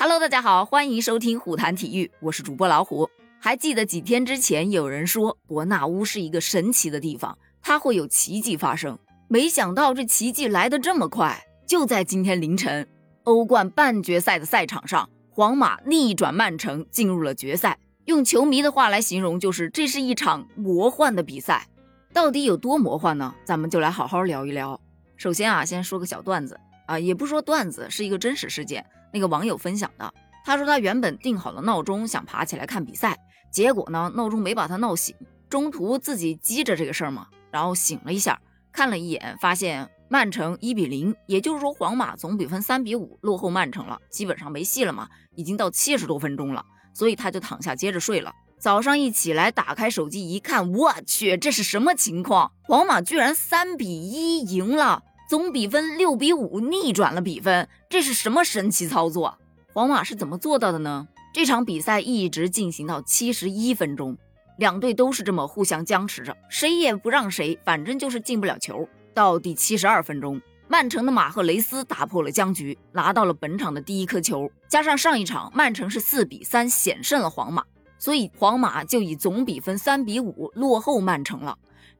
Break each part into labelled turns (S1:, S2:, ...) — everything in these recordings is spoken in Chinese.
S1: Hello，大家好，欢迎收听虎谈体育，我是主播老虎。还记得几天之前有人说伯纳乌是一个神奇的地方，它会有奇迹发生。没想到这奇迹来得这么快，就在今天凌晨，欧冠半决赛的赛场上，皇马逆转曼城进入了决赛。用球迷的话来形容，就是这是一场魔幻的比赛。到底有多魔幻呢？咱们就来好好聊一聊。首先啊，先说个小段子啊，也不说段子，是一个真实事件。那个网友分享的，他说他原本定好了闹钟，想爬起来看比赛，结果呢，闹钟没把他闹醒，中途自己记着这个事儿嘛，然后醒了一下，看了一眼，发现曼城一比零，也就是说皇马总比分三比五落后曼城了，基本上没戏了嘛，已经到七十多分钟了，所以他就躺下接着睡了。早上一起来，打开手机一看，我去，这是什么情况？皇马居然三比一赢了！总比分六比五逆转了比分，这是什么神奇操作？皇马是怎么做到的呢？这场比赛一直进行到七十一分钟，两队都是这么互相僵持着，谁也不让谁，反正就是进不了球。到第七十二分钟，曼城的马赫雷斯打破了僵局，拿到了本场的第一颗球。加上上一场曼城是四比三险胜了皇马，所以皇马就以总比分三比五落后曼城了。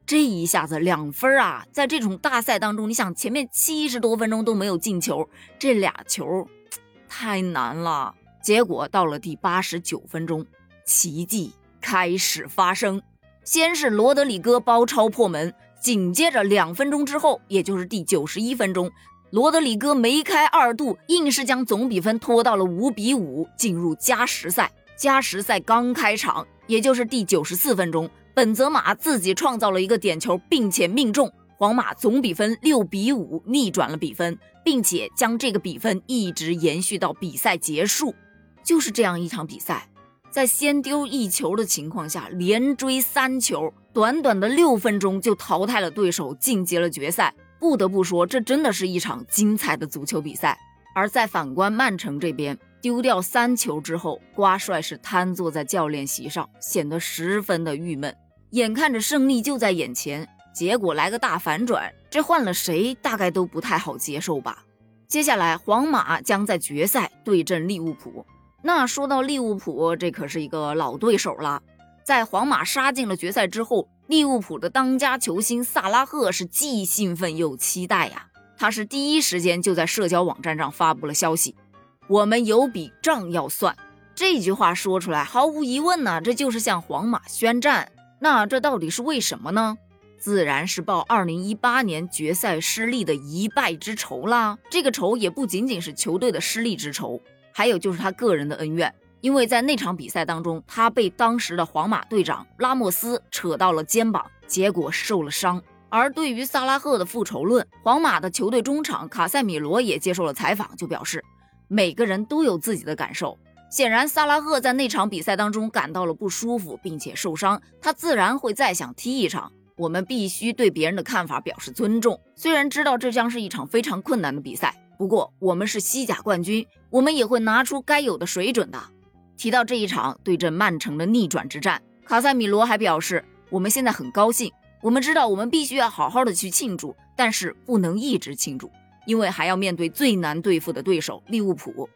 S1: 这一下子两分啊，在这种大赛当中，你想前面七十多分钟都没有进球，这俩球太难了。结果到了第八十九分钟，奇迹开始发生。先是罗德里戈包抄破门，紧接着两分钟之后，也就是第九十一分钟，罗德里戈梅开二度，硬是将总比分拖到了五比五，进入加时赛。加时赛刚开场，也就是第九十四分钟。本泽马自己创造了一个点球，并且命中，皇马总比分六比五逆转了比分，并且将这个比分一直延续到比赛结束。就是这样一场比赛，在先丢一球的情况下，连追三球，短短的六分钟就淘汰了对手，晋级了决赛。不得不说，这真的是一场精彩的足球比赛。而在反观曼城这边。丢掉三球之后，瓜帅是瘫坐在教练席上，显得十分的郁闷。眼看着胜利就在眼前，结果来个大反转，这换了谁大概都不太好接受吧。接下来，皇马将在决赛对阵利物浦。那说到利物浦，这可是一个老对手了。在皇马杀进了决赛之后，利物浦的当家球星萨拉赫是既兴奋又期待呀。他是第一时间就在社交网站上发布了消息。我们有笔账要算，这句话说出来，毫无疑问呢，这就是向皇马宣战。那这到底是为什么呢？自然是报2018年决赛失利的一败之仇啦。这个仇也不仅仅是球队的失利之仇，还有就是他个人的恩怨。因为在那场比赛当中，他被当时的皇马队长拉莫斯扯到了肩膀，结果受了伤。而对于萨拉赫的复仇论，皇马的球队中场卡塞米罗也接受了采访，就表示。每个人都有自己的感受。显然，萨拉赫在那场比赛当中感到了不舒服，并且受伤，他自然会再想踢一场。我们必须对别人的看法表示尊重。虽然知道这将是一场非常困难的比赛，不过我们是西甲冠军，我们也会拿出该有的水准的。提到这一场对阵曼城的逆转之战，卡塞米罗还表示：“我们现在很高兴，我们知道我们必须要好好的去庆祝，但是不能一直庆祝。”因为还要面对最难对付的对手利物浦，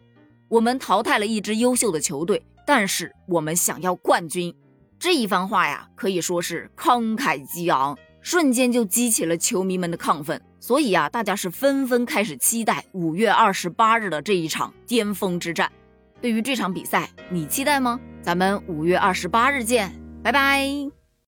S1: 我们淘汰了一支优秀的球队，但是我们想要冠军。这一番话呀，可以说是慷慨激昂，瞬间就激起了球迷们的亢奋。所以啊，大家是纷纷开始期待五月二十八日的这一场巅峰之战。对于这场比赛，你期待吗？咱们五月二十八日见，拜拜。